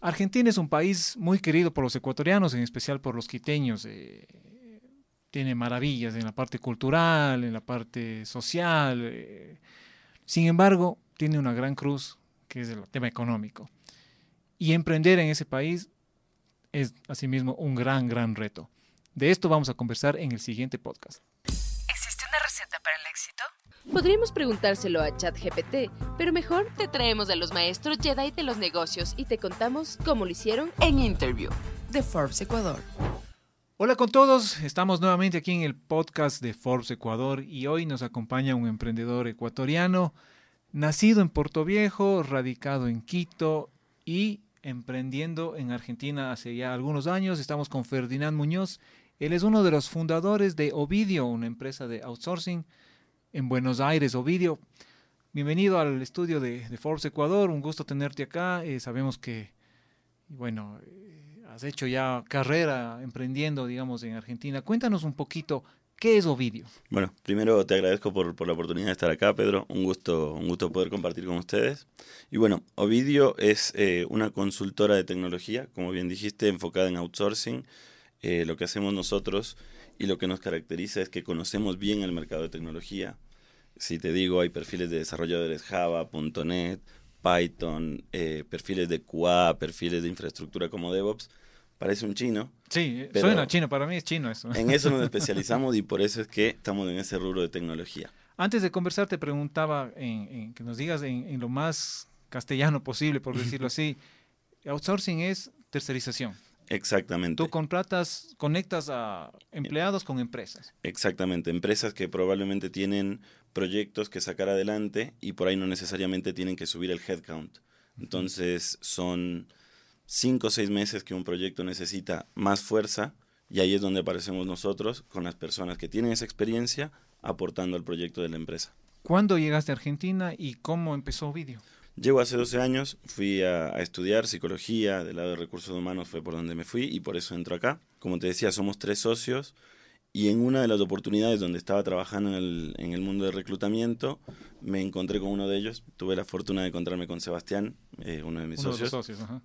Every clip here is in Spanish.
Argentina es un país muy querido por los ecuatorianos, en especial por los quiteños. Eh, tiene maravillas en la parte cultural, en la parte social. Eh. sin embargo, tiene una gran cruz, que es el tema económico. Y emprender en ese país es asimismo un gran, gran reto. De esto vamos a conversar en el siguiente podcast. ¿Existe una receta para el éxito? Podríamos preguntárselo a ChatGPT, pero mejor te traemos a los maestros Jedi de los negocios y te contamos cómo lo hicieron en Interview de Forbes Ecuador. Hola con todos, estamos nuevamente aquí en el podcast de Forbes Ecuador y hoy nos acompaña un emprendedor ecuatoriano, nacido en Puerto Viejo, radicado en Quito y emprendiendo en Argentina hace ya algunos años. Estamos con Ferdinand Muñoz. Él es uno de los fundadores de Ovidio, una empresa de outsourcing en Buenos Aires, Ovidio. Bienvenido al estudio de, Forbes Ecuador, un gusto tenerte acá. Eh, sabemos que, bueno, eh, has hecho ya carrera emprendiendo, digamos, en Argentina. Cuéntanos un poquito, ¿qué es Ovidio? Bueno, primero te agradezco por, la oportunidad de estar acá, Pedro. Un gusto, un gusto poder compartir con ustedes. Y bueno, Ovidio es eh, una consultora de tecnología, como bien dijiste, enfocada en outsourcing. lo que hacemos nosotros y lo que nos caracteriza es que conocemos bien el mercado de tecnología. Si te digo, hay perfiles de desarrolladores Java, .NET, Python, eh, perfiles de QA, perfiles de infraestructura como DevOps. Parece un chino. Sí, suena chino, para mí es chino eso. En eso nos especializamos y por eso es que estamos en ese rubro de tecnología. Antes de conversar te preguntaba en, que nos digas en, lo más castellano posible, por decirlo así, outsourcing es tercerización. Exactamente. Tú contratas, conectas a empleados con empresas. Exactamente, empresas que probablemente tienen proyectos que sacar adelante y por ahí no necesariamente tienen que subir el headcount. Entonces son cinco o seis meses que un proyecto necesita más fuerza y ahí es donde aparecemos nosotros con las personas que tienen esa experiencia aportando al proyecto de la empresa. ¿Cuándo llegaste a Argentina y cómo empezó Video? Llego hace 12 años, fui a, estudiar psicología, del lado de recursos humanos fue por donde me fui y por eso entro acá. Como te decía, somos tres socios y en una de las oportunidades donde estaba trabajando en el, en el mundo de reclutamiento, me encontré con uno de ellos. Tuve la fortuna de encontrarme con Sebastián, eh, uno de mis socios.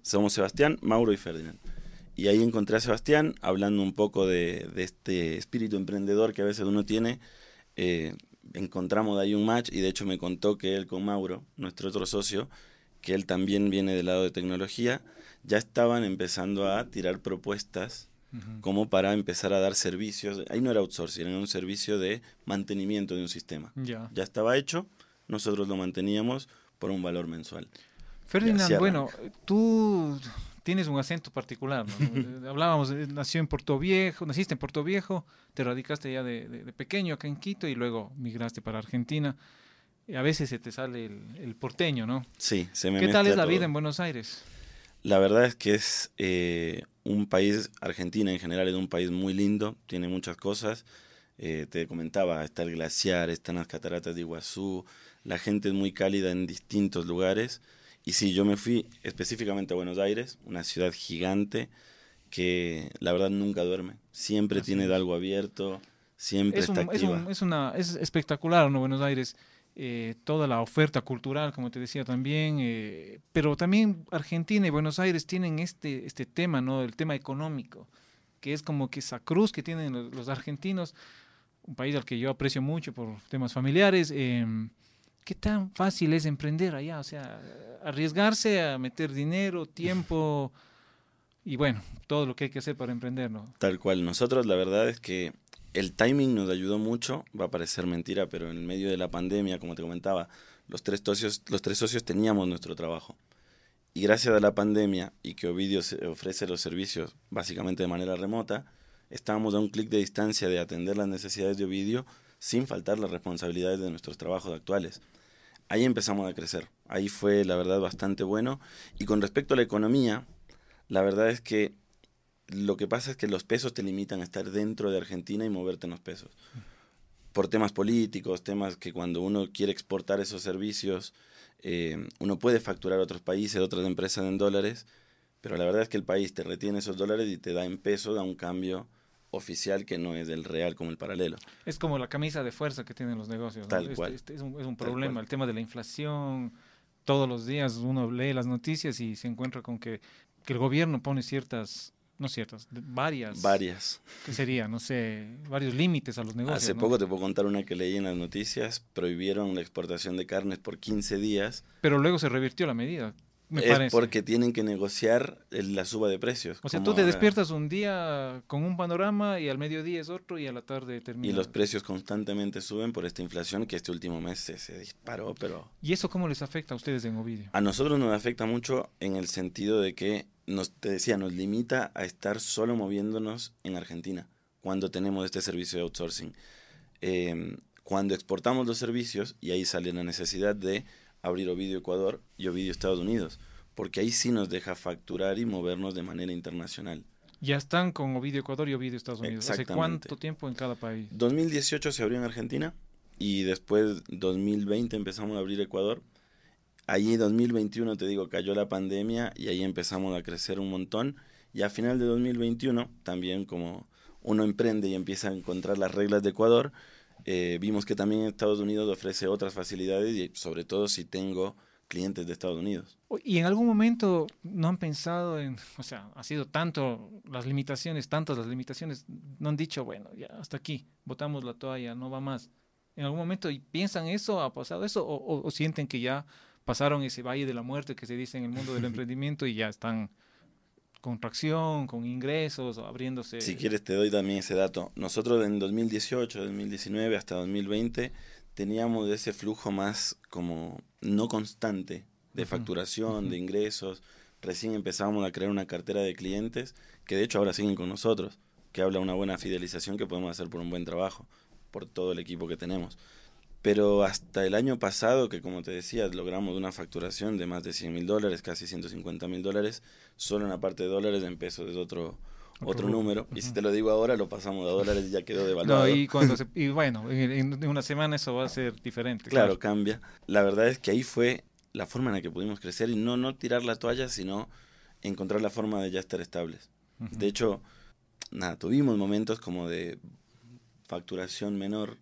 Somos Sebastián, Mauro y Ferdinand. Y ahí encontré a Sebastián hablando un poco de, de este espíritu emprendedor que a veces uno tiene. Eh, encontramos de ahí un match y de hecho me contó que él con Mauro, nuestro otro socio, que él también viene del lado de tecnología, ya estaban empezando a tirar propuestas como para empezar a dar servicios. Ahí no era outsourcing, era un servicio de mantenimiento de un sistema. Ya. ya estaba hecho, nosotros lo manteníamos por un valor mensual. Ferdinand, bueno, tú tienes un acento particular. Hablábamos, nació en Puerto Viejo, naciste en Puerto Viejo, te radicaste ya de, pequeño acá en Quito y luego migraste para Argentina. a veces se te sale el, porteño, ¿no? Sí, se me ¿Qué tal es la vida en Buenos Aires? La verdad es que es eh, un país, Argentina en general es un país muy lindo, tiene muchas cosas. Eh, te comentaba, está el glaciar, están las cataratas de Iguazú, la gente es muy cálida en distintos lugares y sí, yo me fui específicamente a Buenos Aires, una ciudad gigante que la verdad nunca duerme. Siempre tiene algo abierto, siempre está activa. Es, una, es espectacular, ¿no? Buenos Aires. Eh, toda la oferta cultural, como te decía también, eh, pero también Argentina y Buenos Aires tienen este, este tema, ¿no? El tema económico, que es como que esa cruz que tienen los, los argentinos, un país al que yo aprecio mucho por temas familiares. Eh, ¿Qué tan fácil es emprender allá? O sea, arriesgarse a meter dinero, tiempo y bueno, todo lo que hay que hacer para emprender, ¿no? Tal cual. Nosotros la verdad es que el timing nos ayudó mucho, va a parecer mentira, pero en medio de la pandemia, como te comentaba, los tres socios, los tres socios teníamos nuestro trabajo. Y gracias a la pandemia y que Ovidio ofrece los servicios básicamente de manera remota, estábamos a un clic de distancia de atender las necesidades de Ovidio sin faltar las responsabilidades de nuestros trabajos actuales. Ahí empezamos a crecer, ahí fue la verdad bastante bueno. Y con respecto a la economía, la verdad es que lo que pasa es que los pesos te limitan a estar dentro de Argentina y moverte en los pesos. Por temas políticos, temas que cuando uno quiere exportar esos servicios, eh, uno puede facturar a otros países, otras empresas en dólares, pero la verdad es que el país te retiene esos dólares y te da en pesos, da un cambio oficial que no es del real como el paralelo. Es como la camisa de fuerza que tienen los negocios. Tal cual. es, un, problema, el tema de la inflación. Todos los días uno lee las noticias y se encuentra con que que el gobierno pone ciertas, no ciertas, varias. Varias. ¿Qué sería? No sé, varios límites a los negocios. Hace ¿no? poco te puedo contar una que leí en las noticias. Prohibieron la exportación de carnes por 15 días. Pero luego se revirtió la medida, me es parece. porque tienen que negociar la suba de precios. O sea, tú te ahora. despiertas un día con un panorama y al mediodía es otro y a la tarde termina. Y los precios constantemente suben por esta inflación que este último mes se, se disparó, pero ¿Y eso cómo les afecta a ustedes en Ovidio? a nosotros nos afecta mucho en el sentido de que, nos, te decía, nos limita a estar solo moviéndonos en Argentina cuando tenemos este servicio de outsourcing. Eh, cuando exportamos los servicios, y ahí sale la necesidad de abrir Ovidio Ecuador y Ovidio Estados Unidos, porque ahí sí nos deja facturar y movernos de manera internacional. Ya están con Ovidio Ecuador y Ovidio Estados Unidos. ¿Hace cuánto tiempo en cada país? 2018 se abrió en Argentina y después 2020 empezamos a abrir Ecuador. Allí 2021, te digo, cayó la pandemia y ahí empezamos a crecer un montón. Y a final de 2021, también como uno emprende y empieza a encontrar las reglas de Ecuador, eh, vimos que también Estados Unidos ofrece otras facilidades y sobre todo si tengo clientes de Estados Unidos. ¿Y en algún momento no han pensado en, o sea, ha sido tanto las limitaciones, tantas las limitaciones, no han dicho, bueno, ya hasta aquí, botamos la toalla, no va más? ¿En algún momento piensan eso, ha pasado eso, o, o- o sienten que ya pasaron ese valle de la muerte que se dice en el mundo del emprendimiento y ya están con tracción, con ingresos, abriéndose? Si quieres te doy también ese dato. Nosotros en 2018, 2019 hasta 2020 teníamos ese flujo más como no constante de facturación, de ingresos. Recién empezamos a crear una cartera de clientes que de hecho ahora siguen con nosotros, que habla de una buena fidelización que podemos hacer por un buen trabajo, por todo el equipo que tenemos. Pero hasta el año pasado, que como te decía, logramos una facturación de más de 100 mil dólares, casi 150 mil dólares, solo en la parte de dólares en pesos es otro, Otro número. Y si te lo digo ahora, lo pasamos a dólares y ya quedó devaluado. No, y, cuando se- y bueno, en, una semana eso va a ser diferente. claro, cambia. La verdad es que ahí fue la forma en la que pudimos crecer y no, no tirar la toalla, sino encontrar la forma de ya estar estables. De hecho, nada, tuvimos momentos como de facturación menor,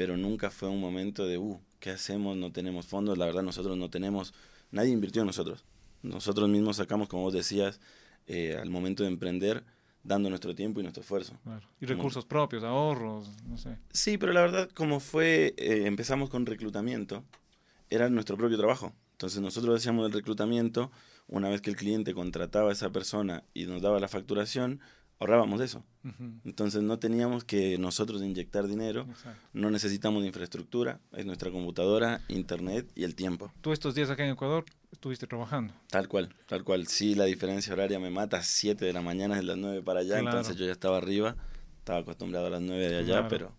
pero nunca fue un momento de, uh, ¿qué hacemos? No tenemos fondos. La verdad, nosotros no tenemos, nadie invirtió en nosotros. Nosotros mismos sacamos, como vos decías, eh, al momento de emprender, dando nuestro tiempo y nuestro esfuerzo. Claro. Y Como- recursos propios, ahorros, no sé. Sí, pero la verdad, como fue, eh, empezamos con reclutamiento, era nuestro propio trabajo. Entonces nosotros hacíamos el reclutamiento, una vez que el cliente contrataba a esa persona y nos daba la facturación, ahorrábamos de eso. Entonces no teníamos que nosotros inyectar dinero, exacto. no necesitamos de infraestructura, es nuestra computadora, internet y el tiempo. Tú estos días acá en Ecuador estuviste trabajando. Tal cual, tal cual. Sí, la diferencia horaria me mata, 7 de la mañana es las 9 para allá, Claro. entonces yo ya estaba arriba, estaba acostumbrado a las 9 de allá, Claro. pero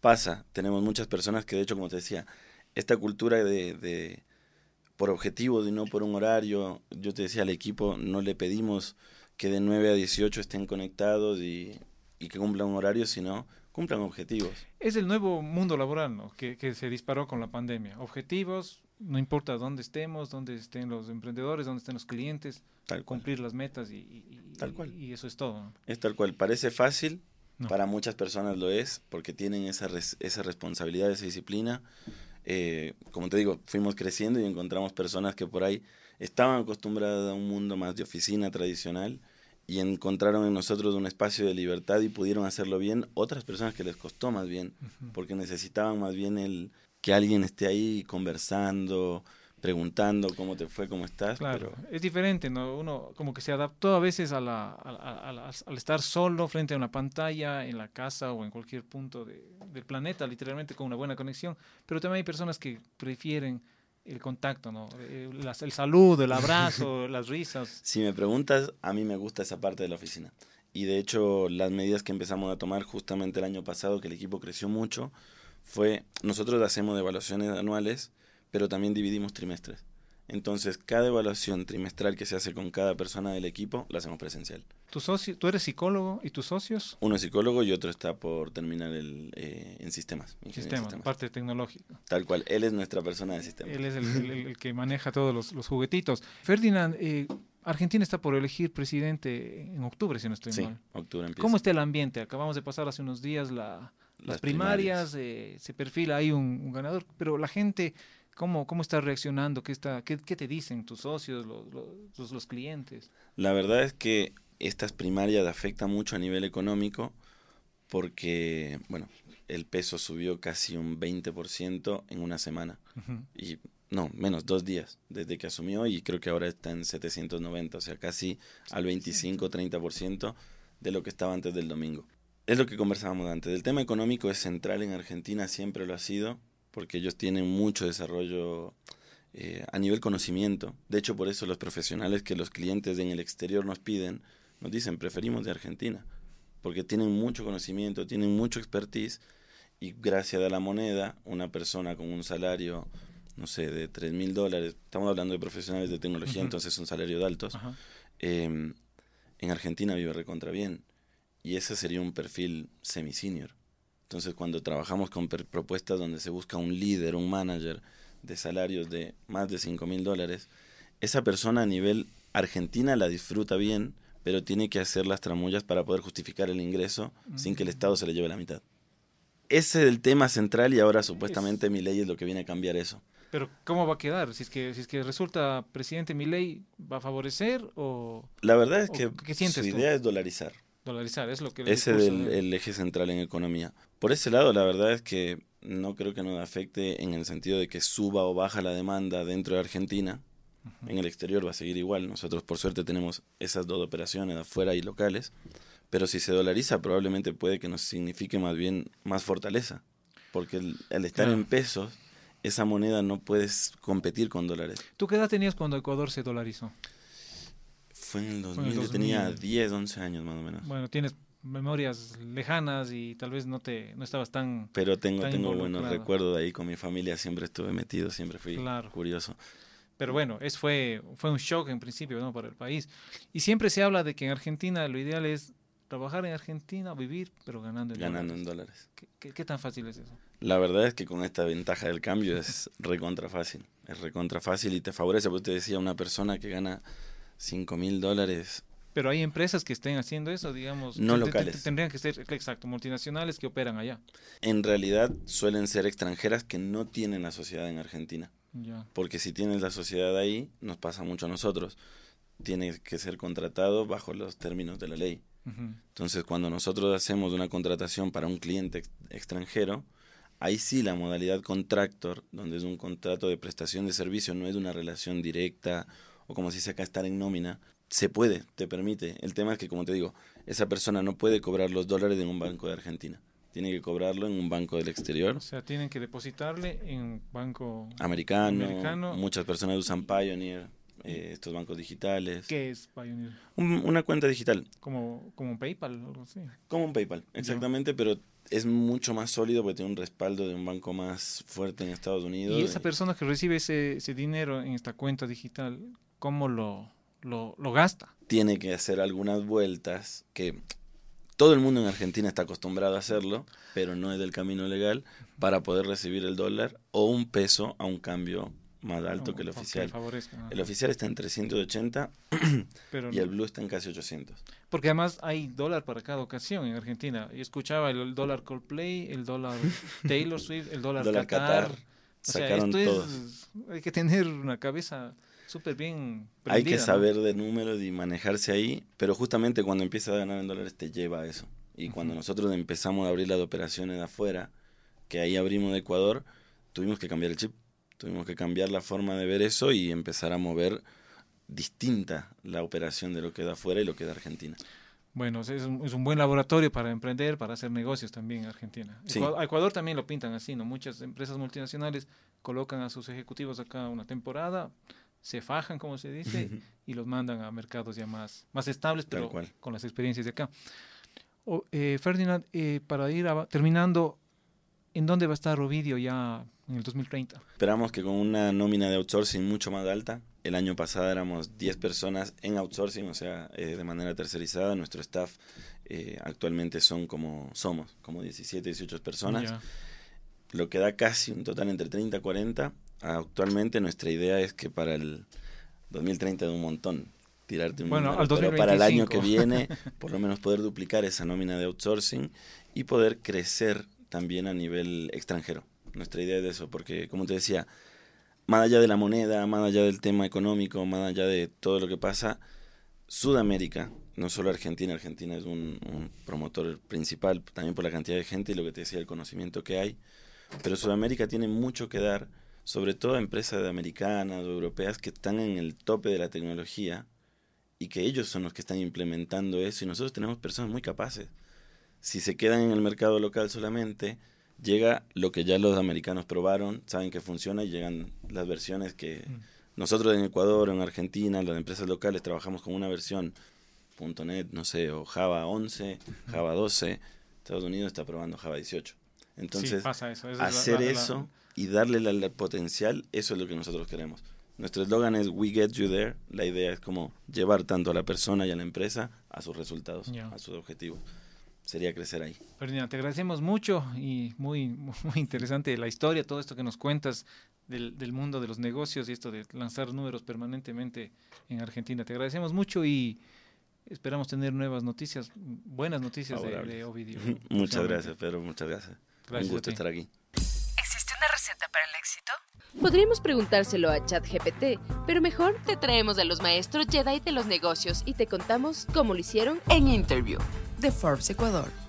pasa, tenemos muchas personas que de hecho, como te decía, esta cultura de, de por objetivo y no por un horario, yo te decía al equipo, no le pedimos que de 9 a 18 estén conectados y, y que cumplan un horario, sino cumplan objetivos. Es el nuevo mundo laboral, ¿no? Que, que se disparó con la pandemia. Objetivos, no importa dónde estemos, dónde estén los emprendedores, dónde estén los clientes, Tal cumplir las metas y, y- y- Tal cual. y eso es todo. ¿no? Es tal cual, parece fácil, No. para muchas personas lo es, porque tienen esa, res- esa responsabilidad, esa disciplina. Eh, como te digo, fuimos creciendo y encontramos personas que por ahí estaban acostumbradas a un mundo más de oficina tradicional y encontraron en nosotros un espacio de libertad y pudieron hacerlo bien. Otras personas que les costó más bien, porque necesitaban más bien el que alguien esté ahí conversando, preguntando cómo te fue, cómo estás. Claro, pero- es diferente, ¿no? Uno como que se adaptó a veces a la, a- a- la- al estar solo frente a una pantalla, en la casa o en cualquier punto de- del planeta, literalmente con una buena conexión, pero también hay personas que prefieren el contacto, ¿no? Eh, las- el saludo, el abrazo, las risas. Si me preguntas, a mí me gusta esa parte de la oficina. Y de hecho, las medidas que empezamos a tomar justamente el año pasado, que el equipo creció mucho, fue, nosotros hacemos evaluaciones anuales, pero también dividimos trimestres. Entonces, cada evaluación trimestral que se hace con cada persona del equipo, la hacemos presencial. Tu socio, tú eres psicólogo y tus socios, Uno es psicólogo y otro está por terminar el, eh, en sistemas. en sistema, sistemas. parte tecnológica. Tal cual, él es nuestra persona de sistemas. Él es el, el- el- el que maneja todos los, los juguetitos. Ferdinand, eh, Argentina está por elegir presidente en octubre, si no estoy Sí, mal. octubre empieza. ¿Cómo está el ambiente? Acabamos de pasar hace unos días la- las, Las primarias, eh, se perfila ahí un, un ganador, pero la gente, ¿Cómo, cómo estás reaccionando? ¿Qué, está, qué, qué te dicen tus socios, los, los, los clientes? La verdad es que estas primarias afectan mucho a nivel económico porque, bueno, el peso subió casi un 20% en una semana. Ujú. Y no, menos, dos días desde que asumió y creo que ahora está en 790, o sea, casi al 25-30% de lo que estaba antes del domingo. Es lo que conversábamos antes. El tema económico es central en Argentina, siempre lo ha sido, porque ellos tienen mucho desarrollo eh, a nivel conocimiento. De hecho, por eso los profesionales que los clientes en el exterior nos piden, nos dicen, preferimos de Argentina, porque tienen mucho conocimiento, tienen mucho expertise y gracias a la moneda, una persona con un salario, no sé, de 3 mil dólares, estamos hablando de profesionales de tecnología, Ujú. entonces un salario de altos, eh, en Argentina vive recontra bien. Y ese sería un perfil semi-senior. Entonces, cuando trabajamos con propuestas donde se busca un líder, un manager de salarios de más de 5 mil dólares, esa persona a nivel Argentina la disfruta bien, pero tiene que hacer las tramullas para poder justificar el ingreso sin que el Estado se le lleve la mitad. Ese es el tema central y ahora supuestamente mi ley es lo que viene a cambiar eso. Pero ¿cómo va a quedar? Si es que, si es que resulta presidente Milei, ¿va a favorecer o La verdad es ¿O que qué su tú? idea es dolarizar. Dolarizar? Es lo que Ese es el, eje central en economía. Por ese lado, la verdad es que no creo que nos afecte en el sentido de que suba o baja la demanda dentro de Argentina. En el exterior va a seguir igual. Nosotros, por suerte, tenemos esas dos operaciones afuera y locales. Pero si se dolariza, probablemente puede que nos signifique más bien más fortaleza. Porque el, al estar Claro. en pesos, esa moneda no puedes competir con dólares. ¿Tú qué edad tenías cuando Ecuador se dolarizó? Fue en el Fue 2000, en el yo tenía 2000. 10, 11 años más o menos. Bueno, tienes memorias lejanas y tal vez no te no estabas tan Pero tengo, Tan tengo buenos recuerdos de ahí con mi familia, siempre estuve metido, siempre fui Claro. curioso. Pero bueno, es fue, fue un shock en principio ¿no? para el país. Y siempre se habla de que en Argentina lo ideal es trabajar en Argentina, vivir, pero ganando en ganando en dólares. dólares. ¿Qué, qué, qué tan fácil es eso? La verdad es que con esta ventaja del cambio es recontra fácil, es recontra fácil y te favorece, porque te decía, una persona que gana 5 mil dólares, Pero hay empresas que estén haciendo eso, digamos. No locales. tendrían que ser, exacto, multinacionales que operan allá. en realidad suelen ser extranjeras que no tienen la sociedad en Argentina. Ya. Porque si tienes la sociedad ahí, nos pasa mucho a nosotros. Tienes que ser contratado bajo los términos de la ley. Entonces, cuando nosotros hacemos una contratación para un cliente ex- extranjero, ahí sí la modalidad contractor, donde es un contrato de prestación de servicio, no es una relación directa o como si se acá estar en nómina, se puede, te permite. El tema es que, como te digo, esa persona no puede cobrar los dólares en un banco de Argentina. Tiene que cobrarlo en un banco del exterior, O sea, tienen que depositarle en un banco. americano. Americano. Muchas personas usan Pioneer, eh, estos bancos digitales. ¿Qué es Pioneer? Un- una cuenta digital. Como, como PayPal o algo así. Como un PayPal, exactamente, pero es mucho más sólido porque tiene un respaldo de un banco más fuerte en Estados Unidos. Y esa persona que recibe ese, ese dinero en esta cuenta digital, ¿cómo lo, lo, lo gasta? tiene que hacer algunas vueltas que todo el mundo en Argentina está acostumbrado a hacerlo, pero no es del camino legal para poder recibir el dólar o un peso a un cambio más alto que el oficial. El oficial está en 380 Pero y el blue está en casi 800. Porque además hay dólar para cada ocasión en Argentina. Yo escuchaba el, dólar Coldplay, el dólar Taylor Swift, el dólar, Dólar Qatar. Qatar, O sea, sacaron esto es- todos. hay que tener una cabeza súper bien Hay que prendida, ¿no? saber de números y manejarse ahí, pero justamente cuando empiezas a ganar en dólares te lleva a eso. Y cuando Ujú. nosotros empezamos a abrir las operaciones de afuera, que ahí abrimos de Ecuador, tuvimos que cambiar el chip, tuvimos que cambiar la forma de ver eso y empezar a mover distinta la operación de lo que da afuera y lo que da Argentina. Bueno, es un, es un buen laboratorio para emprender, para hacer negocios también en Argentina. Sí. Ecua- a Ecuador también lo pintan así, ¿no? Muchas empresas multinacionales colocan a sus ejecutivos acá una temporada, se fajan, como se dice, y los mandan a mercados ya más, más estables, pero con las experiencias de acá. Eh, Ferdinand, eh, para ir terminando, ¿en dónde va a estar Ovidio ya en el 2030? Esperamos que con una nómina de outsourcing mucho más alta, el año pasado éramos 10 personas en outsourcing, o sea, eh, de manera tercerizada. Nuestro staff eh, actualmente son como somos, como 17, 18 personas. Lo que da casi un total entre 30 y 40. Actualmente nuestra idea es que para el 2030 de un montón, tirarte un Bueno, número, pero para el año que 2025. viene, por lo menos poder duplicar esa nómina de outsourcing y poder crecer también a nivel extranjero. Nuestra idea es eso, porque como te decía, más allá de la moneda, más allá del tema económico, más allá de todo lo que pasa, Sudamérica, no solo Argentina, Argentina es un, un, promotor principal también por la cantidad de gente y lo que te decía, el conocimiento que hay, pero Sudamérica tiene mucho que dar, sobre todo empresas americanas o europeas que están en el tope de la tecnología y que ellos son los que están implementando eso y nosotros tenemos personas muy capaces. Si se quedan en el mercado local solamente, llega lo que ya los americanos probaron, saben que funciona y llegan las versiones que mm. nosotros en Ecuador, en Argentina, las empresas locales trabajamos con una versión .NET, no sé, o Java 11, Java 12, Estados Unidos está probando Java 18. Entonces, hacer eso y darle el potencial, eso es lo que nosotros queremos. Nuestro eslogan es We Get You There. La idea es como llevar tanto a la persona y a la empresa a sus resultados, a sus objetivos. Sería crecer ahí. Ferdinand, te agradecemos mucho y muy, muy interesante la historia, todo esto que nos cuentas del, del, mundo de los negocios y esto de lanzar números permanentemente en Argentina. Te agradecemos mucho y esperamos tener nuevas noticias, buenas noticias de, de, Ovidio. muchas gracias, Pedro, muchas gracias. gracias Un gusto estar aquí. ¿Existe una receta para el éxito? Podríamos preguntárselo a ChatGPT, pero mejor te traemos a los maestros Jedi de los negocios y te contamos cómo lo hicieron en Interview de Forbes Ecuador.